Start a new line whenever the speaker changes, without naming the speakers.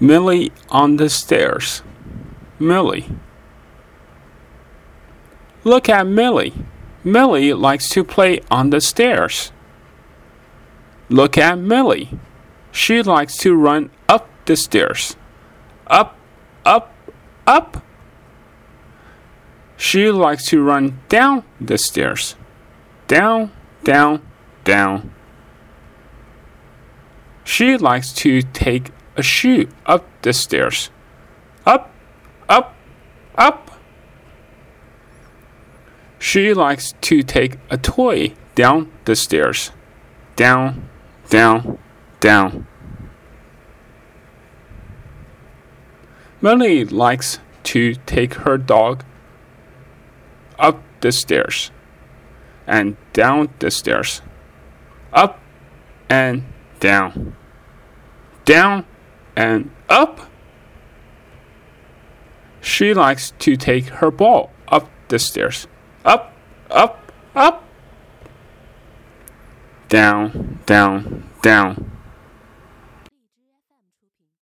Millie on the stairs. Millie. Look at Millie. Millie likes to play on the stairs. Look at Millie. She likes to run up the stairs. Up, up, up. She likes to run down the stairs. Down, down, down. She likes to take a shoe up the stairs. Up, up, up. She likes to take a toy down the stairs. Down, down, down. Millie likes to take her dog up the stairs and down the stairs. Up and down. Down and up. She likes to take her ball up the stairs. Up, up, up. Down, down, down.